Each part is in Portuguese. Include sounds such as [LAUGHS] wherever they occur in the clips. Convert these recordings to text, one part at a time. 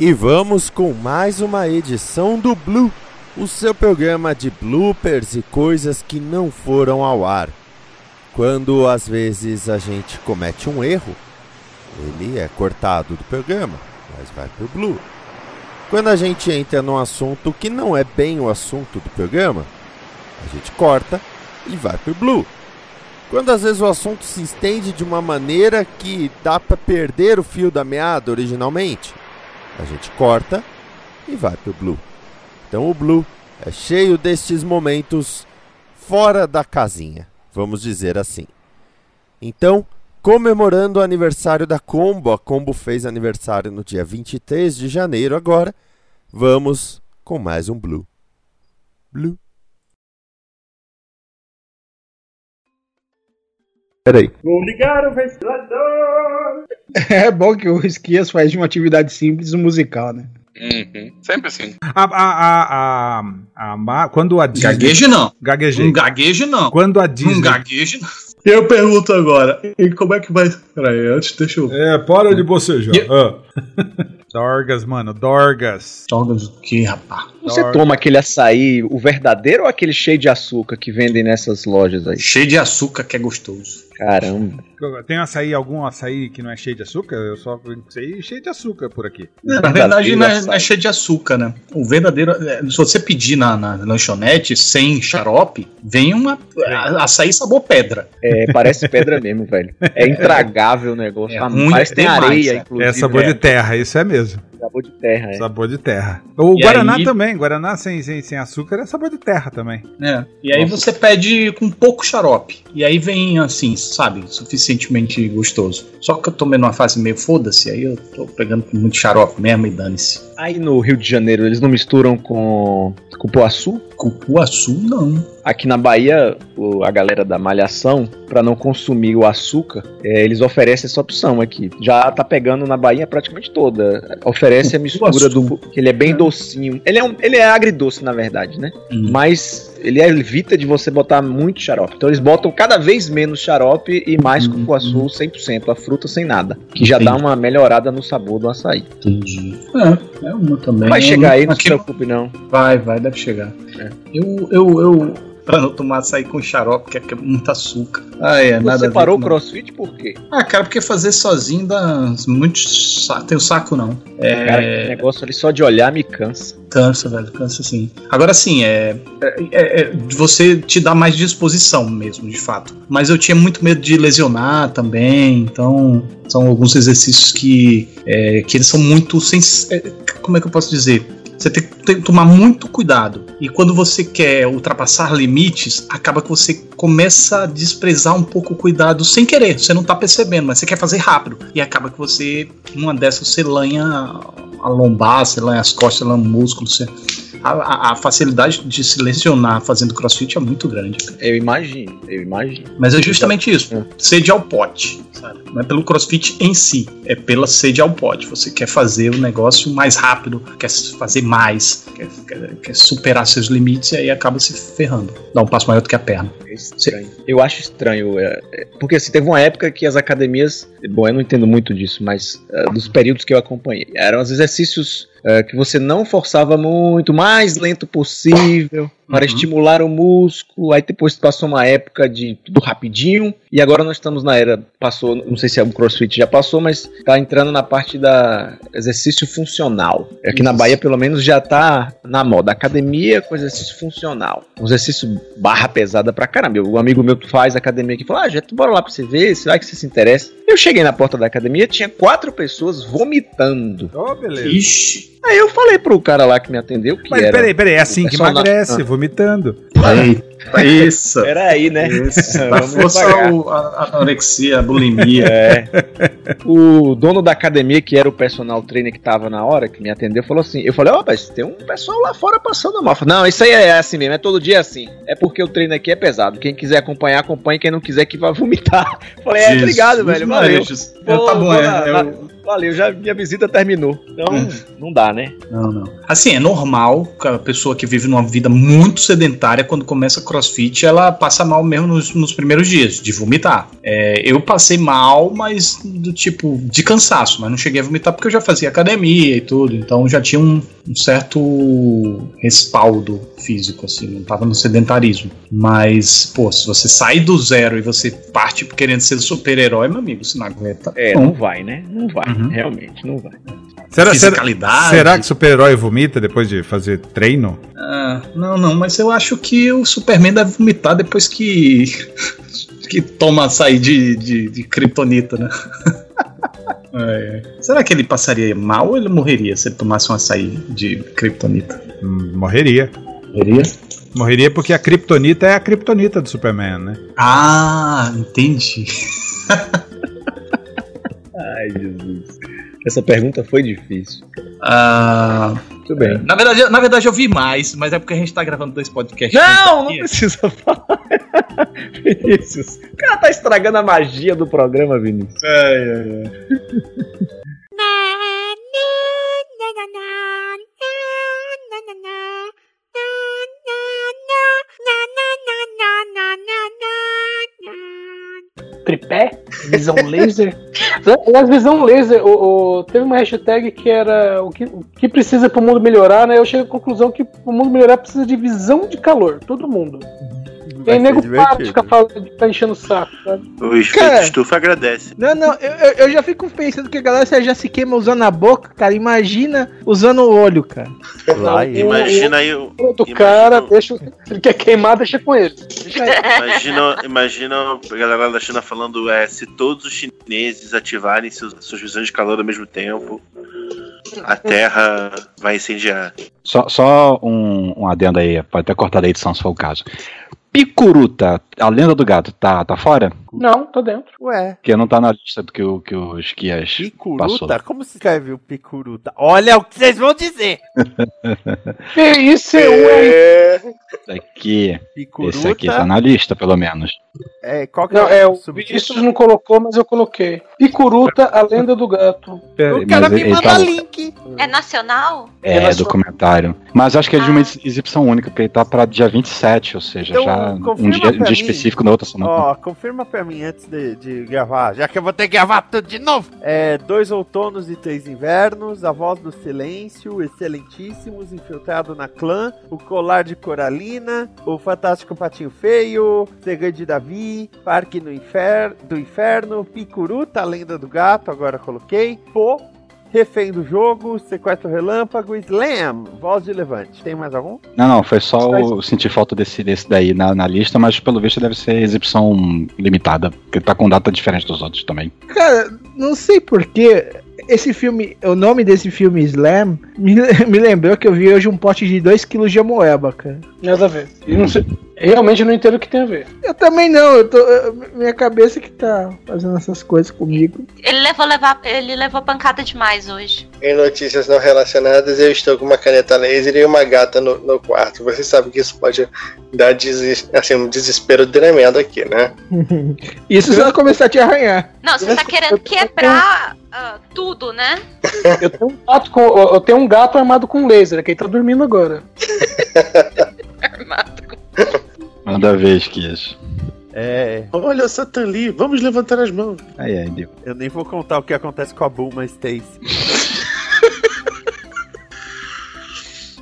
E vamos com mais uma edição do Blue, o seu programa de bloopers e coisas que não foram ao ar. Quando às vezes a gente comete um erro, ele é cortado do programa, mas vai pro Blue. Quando a gente entra num assunto que não é bem o assunto do programa, a gente corta e vai pro Blue. Quando às vezes o assunto se estende de uma maneira que dá para perder o fio da meada originalmente, a gente corta e vai pro Blue. Então o Blue é cheio destes momentos fora da casinha, vamos dizer assim. Então, comemorando o aniversário da Combo, a Combo fez aniversário no dia 23 de janeiro agora, vamos com mais um Blue. Blue. Peraí. Vou ligar o ventilador. É bom que o Esquias faz de uma atividade simples um musical, né? Uhum. Sempre assim. A, a, a, a, a quando a Disney... Gaguejo não. Gaguejei. Um gaguejo não. Quando a Um Disney... gaguejo não. Eu pergunto agora, e como é que vai. Peraí, antes deixa eu. É, para de bocejar. E- Ah. [LAUGHS] Dorgas, mano, Dorgas. Jogas o que, rapaz? Você Dorgas. toma aquele açaí, o verdadeiro ou aquele cheio de açúcar que vendem nessas lojas aí? Cheio de açúcar que é gostoso. Caramba. Tem açaí, algum açaí que não é cheio de açúcar? Eu só sei cheio de açúcar por aqui. Na Verdadeiro verdade, não é, não é cheio de açúcar, né? O verdadeiro. é, Se você pedir na, na lanchonete sem xarope, vem uma. a- Açaí sabor pedra. É, parece pedra mesmo, velho. É intragável o negócio. É tá- parece que tem demais, areia, é. inclusive. É sabor de terra, isso é mesmo. Sabor de terra. É. Sabor de terra. O E Guaraná aí- também. Guaraná sem, sem, sem açúcar é sabor de terra também. né? E aí você pede com pouco xarope. E aí vem assim, sabe, suficientemente gostoso. Só que eu tomei numa fase meio foda-se, aí eu tô pegando com muito xarope mesmo e dane-se. Aí no Rio de Janeiro eles não misturam com cupuaçu? Cupuaçu, não. Aqui na Bahia, a galera da Malhação, pra não consumir o açúcar, é, eles oferecem essa opção aqui. Já tá pegando na Bahia praticamente toda. Oferece a mistura do. que ele é bem docinho. Ele é, um, ele é agridoce, na verdade, né? Hum. Mas ele evita de você botar muito xarope. Então eles botam cada vez menos xarope e mais Hum. cupuaçu 100%, a fruta sem nada. Que já dá Entendi. uma melhorada no sabor do açaí. Entendi. É, é uma também. Vai chegar aí, não se preocupe não. Vai, vai, deve chegar. É. Eu, eu, eu, pra não tomar açaí com xarope, que é, que é muito açúcar. Ah, é, nada a Você parou o crossfit por quê? Ah, cara, porque fazer sozinho dá muito. sa- Tem o saco, não. É. Cara, que negócio ali só de olhar me cansa. Cansa, velho, cansa sim. Agora sim, é, é, é- é- Você te dá mais disposição mesmo, de fato. Mas eu tinha muito medo de lesionar também, então. São alguns exercícios que. é, que eles são muito. Sens... é, Como é que eu posso dizer? Você tem, tem que tomar muito cuidado. E quando você quer ultrapassar limites, acaba que você começa a desprezar um pouco o cuidado sem querer. Você não tá percebendo, mas você quer fazer rápido. E acaba que você, numa dessas, você lanha a lombar, você lanha as costas, você lanha o músculo. Você... A, a- facilidade de se lesionar fazendo crossfit é muito grande. cara. Eu imagino, eu imagino. Mas é justamente isso. É. Sede ao pote. Sabe? Não é pelo crossfit em si, é pela sede ao pote. Você quer fazer o negócio mais rápido, quer fazer mais, quer, quer- quer superar seus limites e aí acaba se ferrando. Dá um passo maior do que a perna. É estranho. Eu acho estranho. é, é, porque assim, teve uma época que as academias. Bom, eu não entendo muito disso, mas é, dos períodos que eu acompanhei. Eram os exercícios é, que você não forçava muito, mais lento possível, para Uhum. estimular o músculo. Aí depois passou uma época de tudo rapidinho. E agora nós estamos na era. Passou, não sei se o CrossFit já passou, mas tá entrando na parte da exercício funcional. Aqui na Isso. Bahia, pelo menos, já tá na moda. Academia com exercício funcional. Um exercício barra pesada pra caramba. O amigo meu que faz academia aqui falou: Ah, já bora lá pra você ver, se vai que você se interessa. Eu cheguei na porta da academia, tinha quatro pessoas vomitando. Ô, beleza. Ixi. Aí eu falei pro cara lá que me atendeu que Mas era. peraí, peraí, é assim que personagem- emagrece, vomitando. Eita, isso. Peraí, né? Isso. [LAUGHS] O- a, a anorexia, a bulimia. É. O dono da academia, que era o personal trainer que tava na hora, que me atendeu, falou assim: Eu falei, ó, mas tem um pessoal lá fora passando mal. Eu falei, não, isso aí é assim mesmo, é todo dia assim. É porque o treino aqui é pesado. Quem quiser acompanhar, acompanhe. Quem não quiser, que vai vomitar. [LAUGHS] Eu falei, é, obrigado, velho. Valeu. Jesus. Pô, tá bom, é. na- é na- Valeu, já minha visita terminou. Então, Hum. não dá, né? Não, não. Assim, é normal que a pessoa que vive numa vida muito sedentária, quando começa crossfit, ela passa mal mesmo nos, nos primeiros dias, de vomitar. É, eu passei mal, mas do tipo, de cansaço, mas não cheguei a vomitar porque eu já fazia academia e tudo, então já tinha um, um certo respaldo físico, assim, não tava no sedentarismo. Mas, pô, se você sai do zero e você parte querendo ser super-herói, meu amigo, você não aguenta. É, Bom, não vai, né? Não vai. Uhum. Realmente, não vai. Será, será, fisicalidade. será que super-herói vomita depois de fazer treino? Ah, não, não, mas eu acho que o Superman deve vomitar depois que. [LAUGHS] que toma açaí de, de, de kryptonita, né? [LAUGHS] É. Será que ele passaria mal ou ele morreria se ele tomasse um açaí de kryptonita? Hum, morreria. Morreria? Morreria porque a Kryptonita é a Kryptonita do Superman, né? Ah, entendi. [LAUGHS] Ai, Jesus. Essa pergunta foi difícil. Ah, Muito bem. na, verdade, eu- na verdade eu vi mais, mas é porque a gente tá gravando dois podcasts. Não, não precisa falar. [LAUGHS] Vinícius. O cara tá estragando a magia do programa, Vinícius. Ai, ai, ai. Tripé, visão laser. [LAUGHS] Aliás, visão laser, o, o- teve uma hashtag que era o que, o que precisa para o mundo melhorar, né? Eu cheguei à conclusão que o mundo melhorar precisa de visão de calor, todo mundo. Tem nego divertido. ficar falando, ficar enchendo o saco, sabe? O espírito Cara. estufa agradece. Não, não, eu, eu- eu já fico pensando que a galera já se queima usando a boca, cara. Imagina usando o olho, cara. Vai, O- Imagina aí o. o imagina- cara, deixa, se ele quer queimar, deixa com ele. Deixa. Imagina, imagina a galera da China falando: é, se todos os chineses ativarem seus, suas visões de calor ao mesmo tempo, a Terra vai incendiar. Só, só um, um adendo aí, pode até cortar da edição se for o caso. Picuruta, a lenda do gato, tá, tá fora? Não, tô dentro. Ué, Porque não tá na lista do que, o- que os passou. picuruta? Como se escreve o picuruta? Olha o que vocês vão dizer! [LAUGHS] Isso é um Esse aqui, Picuruta. esse aqui tá na lista, pelo menos. É, qual que Não, é, o subtítulo? Vinícius não colocou, mas eu coloquei. Picuruta, a lenda do gato. O cara me ele manda tá- link. É nacional? É, É nacional. documentário. Mas acho que é de uma Ah. ex- exibição única, porque ele tá pra dia 27, ou seja, Então, já um confirma dia, um dia mim. específico na outra semana. Ó, confirma pra mim antes de, de gravar, já que eu vou ter que gravar tudo de novo. É, dois outonos e três invernos, a voz do silêncio, excelentíssimos, infiltrado na clã, o colar de Coralina, o fantástico patinho feio, segredo de Davi, parque no infer do inferno, picuruta, a lenda do gato, agora coloquei, pô, refém do jogo, sequestro relâmpago, slam, voz de levante. Tem mais algum? Não, não, foi só o sentir falta desse, desse daí na, na lista, mas pelo visto deve ser exibição limitada, porque tá com data diferente dos outros também. Cara, não sei porquê. Esse filme, o nome desse filme Slam, me, [LAUGHS] me lembrou que eu vi hoje um pote de 2kg de amoeba, cara. Nada a ver. Eu não sei- realmente não entendo o que tem a ver. Eu também não, eu tô. minha cabeça que tá fazendo essas coisas comigo. Ele levou, levar, ele levou pancada demais hoje. Em notícias não relacionadas, eu estou com uma caneta laser e uma gata no, no quarto. Você sabe que isso pode dar assim, um desespero tremendo aqui, né? [LAUGHS] Isso se ela começar a te arranhar. Não, você tá querendo quebrar ah, tudo, né? Eu tenho um gato com, eu tenho um gato armado com laser, que ele tá dormindo agora. Manda ver, Esquias. É, Olha o Satan Lee, vamos levantar as mãos. Aí, aí, deu. eu nem vou contar o que acontece com a Bulma Stacy.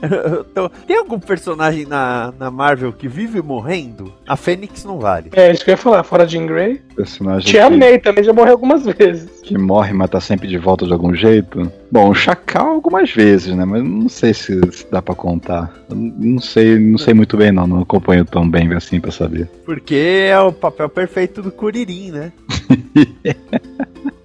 [LAUGHS] Tô- Tem algum personagem na, na Marvel que vive morrendo? A Fênix não vale. É isso que eu ia falar, fora Jean Grey. Personagem Te que, amei também, já morreu algumas vezes. que morre, mas tá sempre de volta de algum jeito. Bom, o Chacal algumas vezes, né? Mas não sei se, se dá pra contar. Eu Não sei, não sei muito bem, não. Não acompanho tão bem assim pra saber. Porque é o papel perfeito do Kuririn, né? [LAUGHS]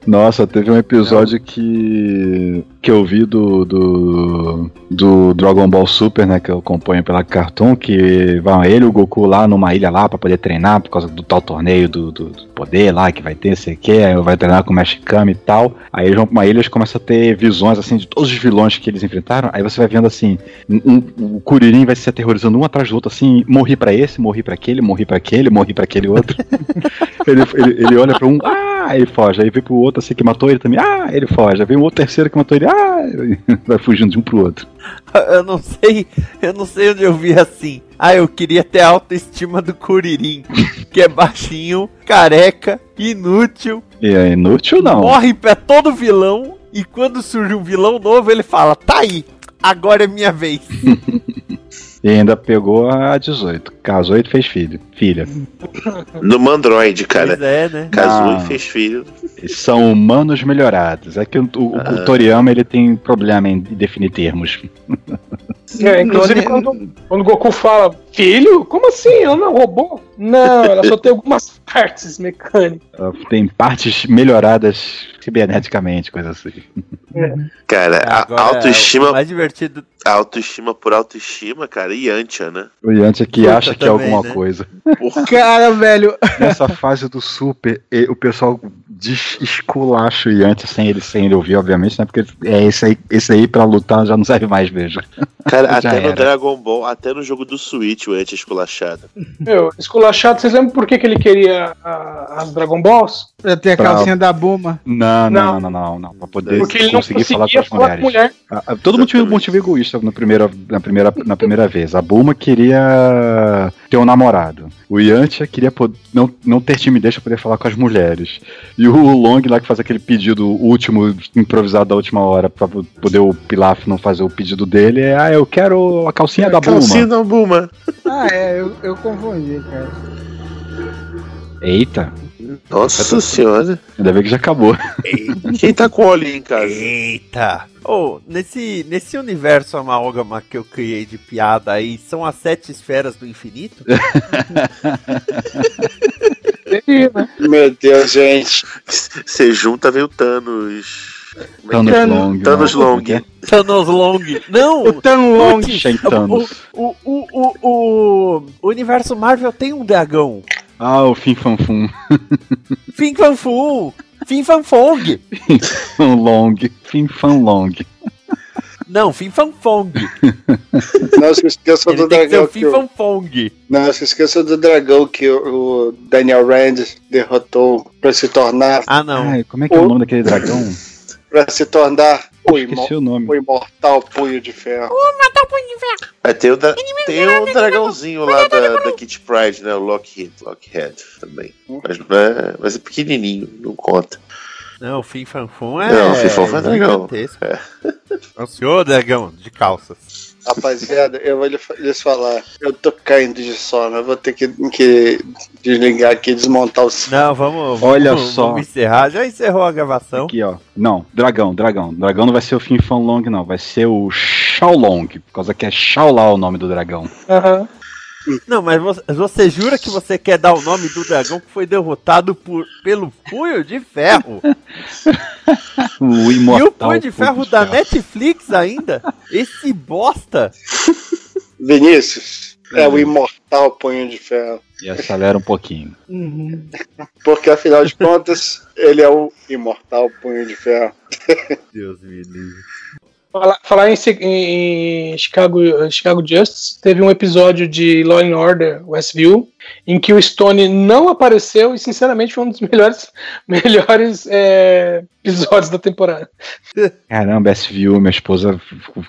Nossa, teve um episódio que que eu vi do, do do Dragon Ball Super, né, que eu acompanho pela Cartoon, que vão ele e o Goku lá numa ilha lá pra poder treinar por causa do tal torneio do, do, do poder lá que vai ter, sei o que, aí vai treinar com o Mexicano e tal. Aí eles vão pra uma ilha e eles começam a ter visões assim de todos os vilões que eles enfrentaram. Aí você vai vendo assim, um, um- o Kuririn vai se aterrorizando um atrás do outro, assim, morri pra esse, morri pra aquele, morri pra aquele, morri pra aquele outro. [LAUGHS] ele, ele, ele olha pra um, ah, ele foge. Aí vem pro outro assim que matou ele também, ah, ele foge. Aí vem um outro terceiro que matou ele, ah, [LAUGHS] vai fugindo de um pro outro. [LAUGHS] Eu não sei, eu não sei onde eu vi assim. Ah, eu queria ter a autoestima do Kuririn, que é baixinho, careca, inútil, E é inútil não. morre pra todo vilão, e quando surge um vilão novo, ele fala, tá aí, agora é minha vez. [LAUGHS] E ainda pegou a 18. Casou e fez filho. Filha. No Mandroid, cara. Pois é, né? Casou Ah. e fez filho. São humanos melhorados. É que o, o, Ah. o Toriyama ele tem problema em definir termos. [LAUGHS] É, inclusive, quando, quando o Goku fala, filho? Como assim? Ela não é um robô? Não, ela só tem algumas [LAUGHS] partes mecânicas. Ela Tem partes melhoradas ciberneticamente, coisa assim. Cara, a autoestima, o mais divertido. a autoestima por autoestima, cara, e Yantia, né? O Yantia que Puta, acha que é também, alguma né? coisa. Cara, velho. Nessa fase do Super, o pessoal esculacha o Yantia sem ele, sem ele ouvir, obviamente, né? Porque é esse aí, esse aí pra lutar já não serve mais, vejo. Cara, Já até no era. Dragon Ball, até no jogo do Switch, o Yantia é esculachado. Meu, esculachado, vocês lembram por que, que ele queria a- as Dragon Balls? Pra ter a Pra- calcinha da Buma. Não, não, Não. não, não, não. Pra poder Porque ele não conseguir falar com as falar com mulheres. mulher. Ah, ah, Todo mundo tinha um motivo egoísta na primeira, na, primeira, na primeira vez. A Bulma queria ter um namorado. O Yantia queria não, não ter timidez pra poder falar com as mulheres. E o Long lá que faz aquele pedido último, improvisado da última hora, pra po- poder o Pilaf não fazer o pedido dele, é: Ah, eu quero a calcinha da Calcinha Bulma. da Buma. Ah, é, eu, eu confundi, cara. Eita, Nossa senhora. ainda bem que já acabou. [LAUGHS] Quem tá com óleo em casa? Eita! Oh, nesse, nesse universo amálgama que eu criei de piada aí, são as sete esferas do infinito? [LAUGHS] Né? Meu Deus, gente. Você junta, vem o Thanos. Thanos Long. Thanos não, Long. é que é? Thanos Long. Não! O Tão Long. Thanos. O, o, o, o, o universo Marvel tem um dragão. Ah, o Fin Fan Fum. [LAUGHS] Fin Fan Fu! Fin Fan Fong! Fan Long. Fin Fan Long. Não, Fin Fan Fong. Não se esqueça do que dragão o que Fin o, Fan Fong. Não se esqueça do dragão que o, o Daniel Rand derrotou pra se tornar Ah, não. Ai, como é que é o nome daquele dragão? Para se tornar o, imo- Esqueci o nome. o imortal punho de ferro. Aí tem o, da- tem o dragãozinho lá da, da Kit Pride, né? O Lockheed. Lockhead também. Mas, é, mas é pequenininho, não conta. Não, o Fin Fan Fum é. Não, o Fin Fan Fum é dragão. gigantesco. É o senhor dragão, de calças. Rapaziada, eu vou lhe- lhes falar. Eu tô caindo de sono. Eu vou ter que, que desligar aqui desmontar o Não, vamos, vamos, Olha vamos só. encerrar. Já encerrou a gravação. Aqui, ó. Não, dragão, dragão. Dragão não vai ser o Fin Fan Long, não. Vai ser o Shaolong, por causa que é Shaolao o nome do dragão. Aham. Não, mas você, jura que você quer dar o nome do dragão que foi derrotado por, pelo Punho de Ferro? O e imortal. o Punho de Ferro da Netflix ainda? Esse bosta! Vinícius é o imortal punho de ferro. E acelera um pouquinho. Porque afinal de contas, ele é o imortal punho de ferro. Deus me livre. Falar, falar em, em Chicago, Chicago Justice, teve um episódio de Law and Order Westview em que o Stone não apareceu e, sinceramente, foi um dos [LAUGHS] melhores, melhores é, episódios da temporada. Caramba, SVU, minha esposa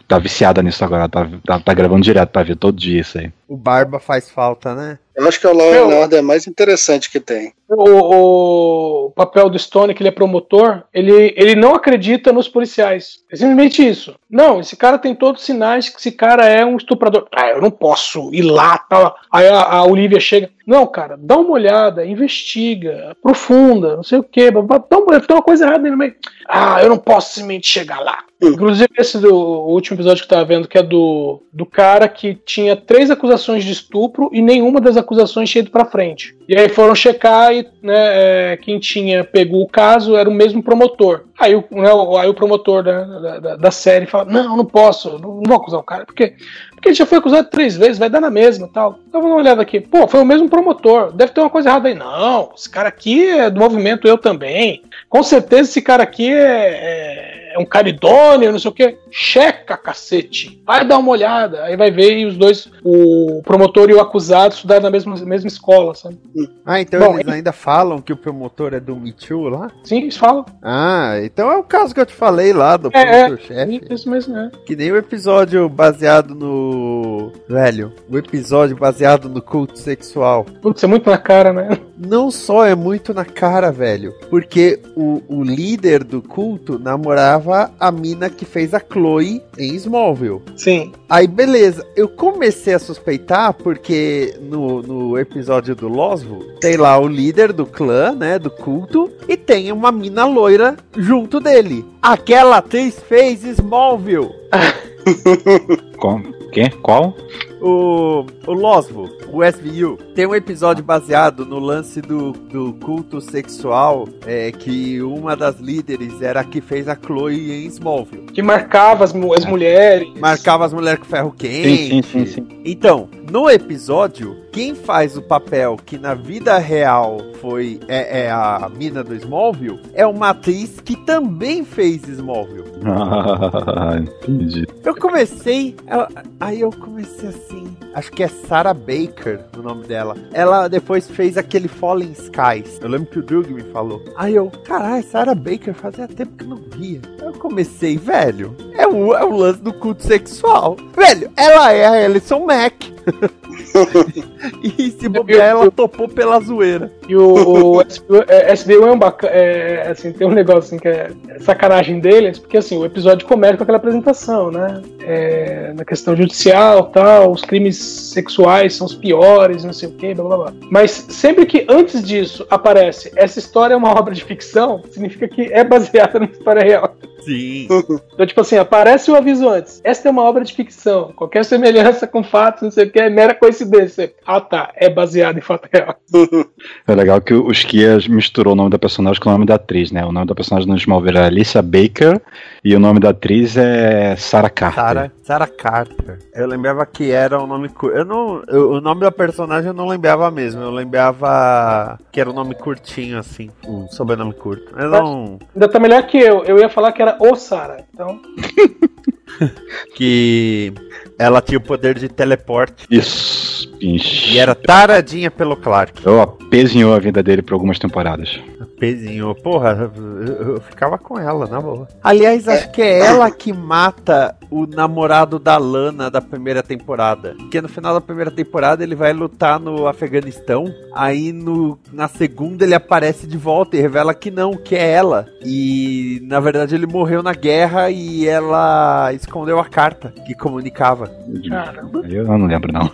tá viciada nisso agora. Tá, tá, tá gravando direto pra ver todo dia isso aí. O Barba faz falta, né? Eu acho que é o Law and Order mais interessante que tem. O, o papel do Stone, que ele é promotor, ele, ele não acredita nos policiais. É simplesmente isso. Não, esse cara tem todos os sinais que esse cara é um estuprador. Ah, eu não posso ir lá, tal. Aí a, a Olivia chega. Não, cara, dá uma olhada, investiga, aprofunda, não sei o quê. Dá uma tem uma coisa errada no meio. Ah, eu não posso simplesmente chegar lá. Inclusive, esse do último episódio que eu tava vendo, que é do, do cara que tinha três acusações de estupro e nenhuma das acusações tinha ido pra frente. E aí foram checar e né, é, quem tinha pego o caso era o mesmo promotor. Aí, o- né, aí o promotor da, da- da, da série fala: Não, não posso, não, não vou acusar o cara, porque, porque ele já foi acusado três vezes, vai dar na mesma tal. Então vou dar uma olhada aqui. Pô, foi o mesmo promotor, deve ter uma coisa errada aí. Não, esse cara aqui é do movimento Eu Também. Com certeza esse cara aqui é, é, é um cara idôneo, não sei o quê. Checa, cacete. Vai dar uma olhada. Aí vai ver e os dois, o promotor e o acusado, estudaram na mesma, mesma escola, sabe? Ah, então Bom, eles ainda falam que o promotor é do Me Too lá? Sim, eles falam. Ah, então é o caso que eu te falei lá do É, é. promotor-chefe. Isso mesmo, é. Que nem o episódio baseado no. Velho, o episódio baseado no culto sexual. Putz, é muito na cara, né? Não só é muito na cara, velho. Porque o, o líder do culto namorava a mina que fez a Chloe em Smallville. Sim. Aí, beleza. Eu comecei a suspeitar porque no, no episódio do Losvo tem lá o líder do clã, né? Do culto. E tem uma mina loira junto dele. Aquela atriz fez Smallville. [LAUGHS] Qual? Quê? Qual? O, o Losvo, o SVU, tem um episódio baseado no lance do, do culto sexual, é, que uma das líderes era a que fez a Chloe em Smallville. Que marcava as, as mulheres. Marcava as mulheres com ferro quente. Sim, sim, sim, sim. Então, no episódio, quem faz o papel que na vida real foi é, é a mina do Smallville é uma atriz que também fez Smallville. [LAUGHS] Ah, entendi. Eu comecei, ela- aí eu comecei assim, acho que é Sarah Baker o nome dela. Ela depois fez aquele Fallen Skies. Eu lembro que o Doug me falou. Aí eu, caralho, Sarah Baker fazia tempo que não via. Comecei, velho, é o, é o lance do culto sexual. Velho, ela é a Alison Mack. [LAUGHS] e se bobear, ela topou pela zoeira. E o, o SBU, é, SBU é um bacana. É, assim, tem um negócio assim que é sacanagem deles, porque assim, o episódio começa com aquela apresentação, né? É, na questão judicial tal, os crimes sexuais são os piores, não sei o que, blá blá blá. Mas sempre que antes disso aparece essa história é uma obra de ficção, significa que é baseada numa história real. Sim. Então, tipo assim, aparece o aviso antes. Esta é uma obra de ficção. Qualquer semelhança com fatos, não sei o que, é mera coincidência. Ah, tá. É baseado em fato real. [LAUGHS] É legal que o Skias misturou o nome da personagem com o nome da atriz, né? O nome da personagem no Smallville é Alicia Baker e o nome da atriz é Sarah Carter. Sarah, Sarah Carter. Eu lembrava que era o nome curto. Eu não, eu- o nome da personagem eu não lembrava mesmo. Eu lembrava que era um nome curtinho assim, um sobrenome curto. Eu não Ainda tá melhor que eu. Eu ia falar que era o Sara. Então, [LAUGHS] [LAUGHS] que ela tinha o poder de teleporte Isso. e era taradinha pelo Clark. Eu apezinhou a vida dele por algumas temporadas. Pezinho, porra, eu, eu ficava com ela, na boa. Aliás, acho que é ela que mata o namorado da Lana da primeira temporada. Porque no final da primeira temporada ele vai lutar no Afeganistão. Aí no, na segunda ele aparece de volta e revela que não, que é ela. E na verdade ele morreu na guerra e ela escondeu a carta que comunicava. caramba. Eu não lembro, não.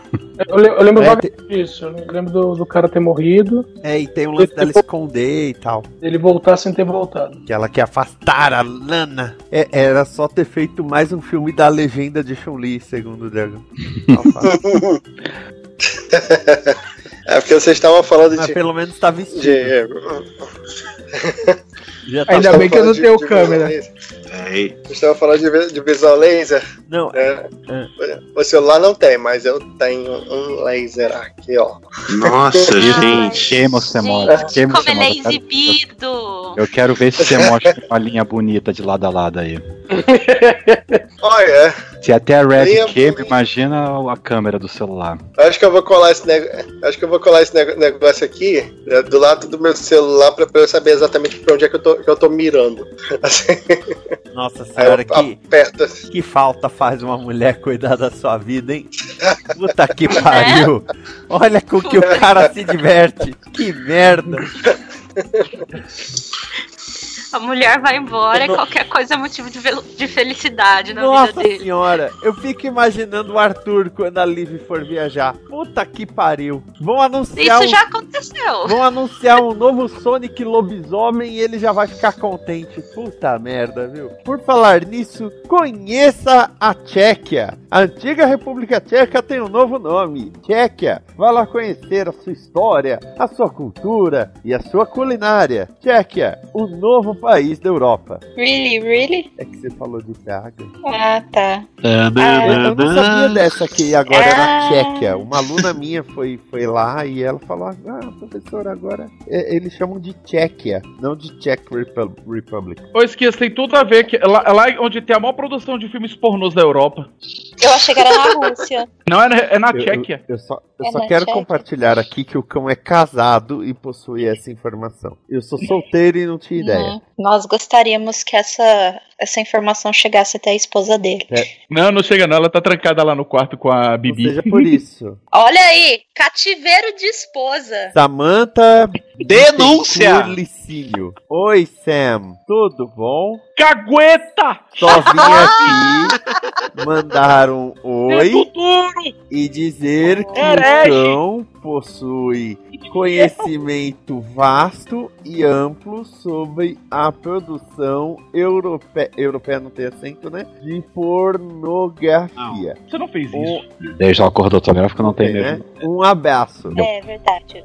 Eu, eu lembro É, vagamente disso. Eu lembro do, do cara ter morrido, É, e tem um lance dela esconder e tal. dele voltar sem ter voltado. Que ela quer afastar a Lana. É, era só ter feito mais um filme da legenda de Chun-Li, segundo o Dragon. [LAUGHS] É porque vocês estavam falando Mas de. pelo menos tá vestido. de- tá Ainda bem que eu não de- tenho de câmera. Vocês estavam falando de, de visão laser. Não, né? O celular não tem, mas eu tenho um laser aqui, ó. nossa, gente. Que você mostra? Que Como você ele é exibido. Eu quero ver se você mostra uma linha bonita de lado a lado aí. Olha, Se até a Red bonita. imagina a câmera do celular. acho que eu vou colar esse negócio. Acho que eu vou colar esse negócio aqui né, do lado do meu celular pra, pra eu saber exatamente pra onde é que eu tô, que eu tô mirando. [LAUGHS] Assim, Nossa senhora, que, aperto assim. que falta faz uma mulher cuidar da sua vida, hein? Puta que pariu. Olha com que o cara se diverte. Que merda. [LAUGHS] A mulher vai embora e qualquer coisa é motivo de, de felicidade na Nossa vida dele. senhora, eu fico imaginando o Arthur quando a Liv for viajar. Puta que pariu. Vão anunciar Isso um... já aconteceu. Vão anunciar um novo Sonic Lobisomem e ele já vai ficar contente. Puta merda, viu? Por falar nisso, conheça a Tchequia. A antiga República Tcheca tem um novo nome: Tchequia. Vá lá conhecer a sua história, a sua cultura e a sua culinária. Tchequia, o novo país da Europa. Really, really? É que você falou de Praga. Ah, tá. Eu, eu não sabia dessa que agora é na Ah. Tchequia. Uma aluna minha foi, foi lá e ela falou: Ah, professor, agora é, eles chamam de Tchequia, não de Czech Repu- Republic. Ô, Esquias, tem tudo a ver. Que, lá, lá onde tem a maior produção de filmes pornôs da Europa. Eu achei que era na Rússia. Não, é, na- é na Eu- Tchequia. Eu, eu só, eu É só quero Tchequia? compartilhar aqui que o cão é casado e possui essa informação. Eu sou solteiro e não tinha ideia. Hum, nós gostaríamos que essa, essa informação chegasse até a esposa dele. Não, não chega não. Ela tá trancada lá no quarto com a Bibi. Seja por isso. [LAUGHS] Olha aí, cativeiro de esposa. Samantha Denúncia! Oi, Sam. Tudo bom? Cagueta! Só vim [LAUGHS] aqui mandar um oi e dizer que Herege! o cão possui conhecimento vasto e amplo sobre a produção europeia, europeia não tem acento, né? De pornografia. Você não fez Um, Desde ela acordou também, ela não tem né? mesmo. Um abraço. É verdade.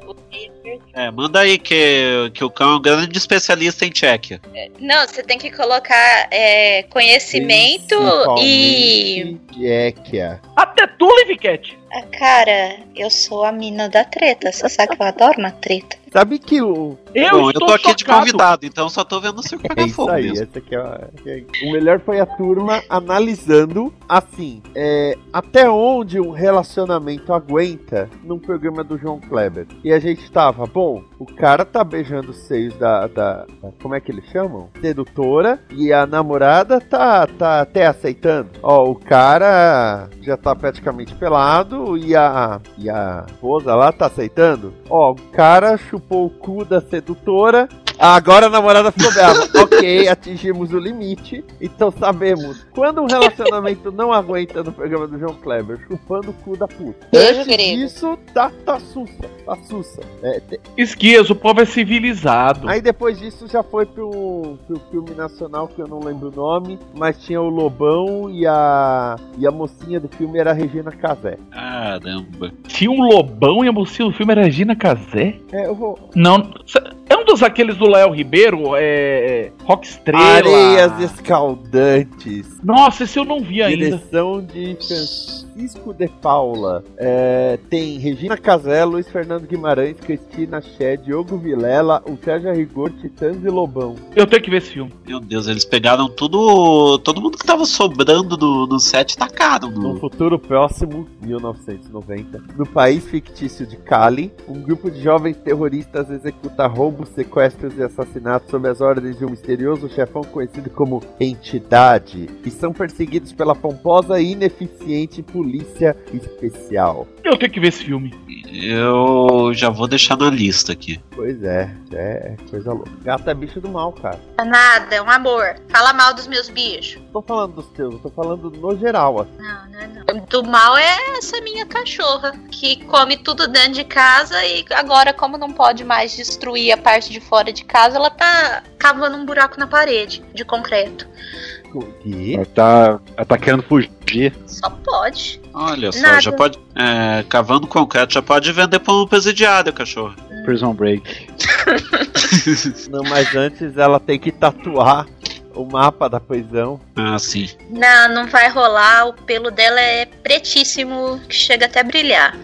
É, manda aí que, que o cão é um grande especialista em Tchequia. Não, você tem que colocar é, conhecimento e. Tchequia. Até tu, Livicat! Ah, Cara, eu sou a mina da treta. Você sabe que eu adoro uma treta. Sabe que o. Eu Bom, eu tô aqui de chocado. convidado, então só tô vendo o circo [LAUGHS] É pegar isso fogo aí, mesmo. essa aqui é, a- é- O melhor foi a turma analisando, assim, é, até onde um relacionamento aguenta num programa do João Kleber. E a gente tava, bom, o cara tá beijando os seios da, da, da- Como é que eles chamam? Sedutora. E a namorada tá, tá até aceitando. Ó, o cara já tá praticamente pelado e a, e a esposa lá tá aceitando. Ó, o cara chupou o cu da sedutora. Agora a namorada ficou brava. [LAUGHS] ok, atingimos o limite. Então sabemos. Quando um relacionamento não aguenta no programa do João Kleber, chupando o cu da puta. Beijo, Antes grego. disso, tá, tá sussa. Tá sussa. É, te- Esquias, o povo é civilizado. Aí depois disso já foi pro, pro filme nacional que eu não lembro o nome, mas tinha o Lobão e a e a mocinha do filme era a Regina Casé. Caramba. Tinha um lobão e a mocinha do filme era Regina Casé? É, eu vou. Não. É um dos aqueles do Léo Ribeiro? É. Rock Estrela. Areias Escaldantes. Nossa, esse eu não vi ainda. Direção de Francisco de Paula. É, tem Regina Casé, Luiz Fernando Guimarães, Cristina Ché, Diogo Vilela, o Sérgio Rigor, Titãs e Lobão. Eu tenho que ver esse filme. Meu Deus, eles pegaram tudo. Todo mundo que tava sobrando no, no set e tacaram No no. futuro próximo, 1990, no país fictício de Cali, um grupo de jovens terroristas executa roubos, sequestros e assassinatos sob as ordens de um misterioso chefão conhecido como Entidade, e são perseguidos pela pomposa e ineficiente polícia especial. Eu tenho que ver esse filme. Eu já vou deixar na lista aqui. Pois é, é coisa louca. Gato é bicho do mal, cara. Nada, é um amor. Fala mal dos meus bichos. Tô falando dos teus, eu tô falando no geral, assim. Não, não é não. Do mal é essa minha cachorra, que come tudo dentro de casa e agora, como não pode mais destruir a parte de fora de casa, ela tá cavando um buraco na parede de concreto. E Ela tá, ela tá querendo fugir. Só pode. Olha só, Nada. já pode. É, cavando concreto, já pode vender pra um presidiário, cachorro. Prison Break. [LAUGHS] Não, mas antes ela tem que tatuar o mapa da prisão. Ah, sim. Não, não vai rolar. O pelo dela é pretíssimo, que chega até a brilhar.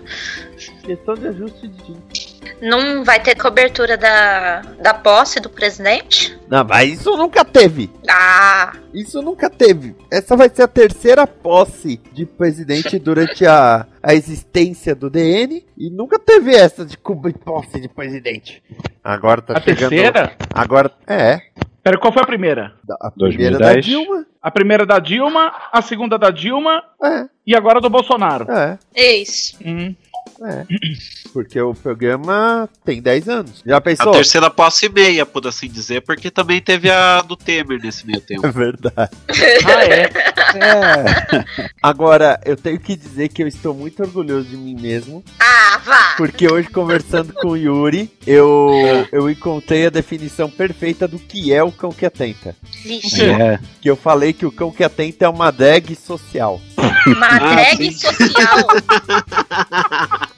Questão de ajuste de. Não vai ter cobertura da, da posse do presidente? Não, mas isso nunca teve. Ah, Isso nunca teve. Essa vai ser a terceira posse de presidente durante a, a existência do DN. E nunca teve essa de cobrir posse de presidente. Agora tá A chegando. terceira? Agora. É. Pera, qual foi a primeira? A primeira da 2010. Dilma. A primeira da Dilma, a segunda da Dilma É. e agora do Bolsonaro. É. é isso. Hum. É. [CLEARS THROAT] Porque o programa tem 10 anos. Já A pensou? terceira posse e meia, por assim dizer, porque também teve a do Temer nesse meio tempo. [LAUGHS] É verdade. Ah, é? É. Agora, eu tenho que dizer que eu estou muito orgulhoso de mim mesmo. Ah, vá! Porque hoje, conversando com o Yuri, eu, eu encontrei a definição perfeita do que é o cão que atenta. Vixe. É. Que eu falei que o cão que atenta é uma drag social. Uma Ah, drag social. [LAUGHS]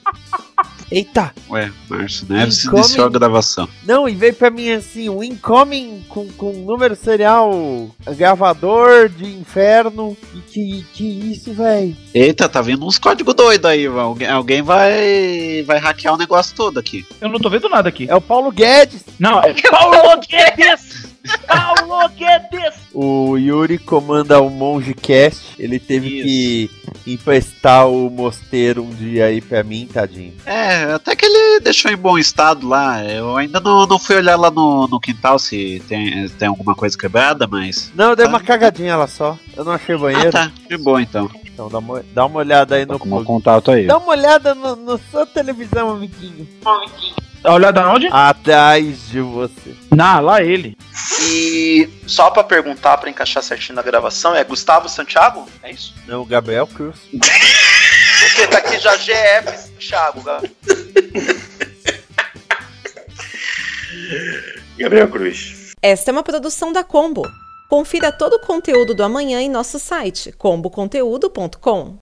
Eita! Ué, Márcio Neves Incoming- iniciou a gravação. Não, e veio pra mim assim, um incoming com, com número serial gravador de inferno. E que, que isso, velho? Eita, tá vindo uns códigos doidos aí, vai. alguém, alguém vai, vai hackear o negócio todo aqui. Eu não tô vendo nada aqui. É o Paulo Guedes. Não, é [LAUGHS] Paulo Guedes! Paulo Guedes! O Yuri comanda o Monge Cast. Ele teve que emprestar o mosteiro um dia aí pra mim, tadinho. É, até que ele deixou em bom estado lá. Eu ainda não, não fui olhar lá no, no quintal se tem, tem alguma coisa quebrada, mas. Não, eu dei uma cagadinha lá só. Eu não achei banheiro. Ah, tá. De boa então. Então dá uma, dá uma olhada aí no Com o contato aí. Dá uma olhada no, no sua televisão, amiguinho. Dá uma olhada onde? Atrás de você. Na, lá ele. E só pra perguntar, pra encaixar certinho na gravação, é Gustavo Santiago? É isso? Não, Gabriel Cruz. [LAUGHS] Porque tá aqui já GF Thiago, Gabriel. Gabriel Cruz. Esta é uma produção da Combo. Confira todo o conteúdo do amanhã em nosso site comboconteúdo.com.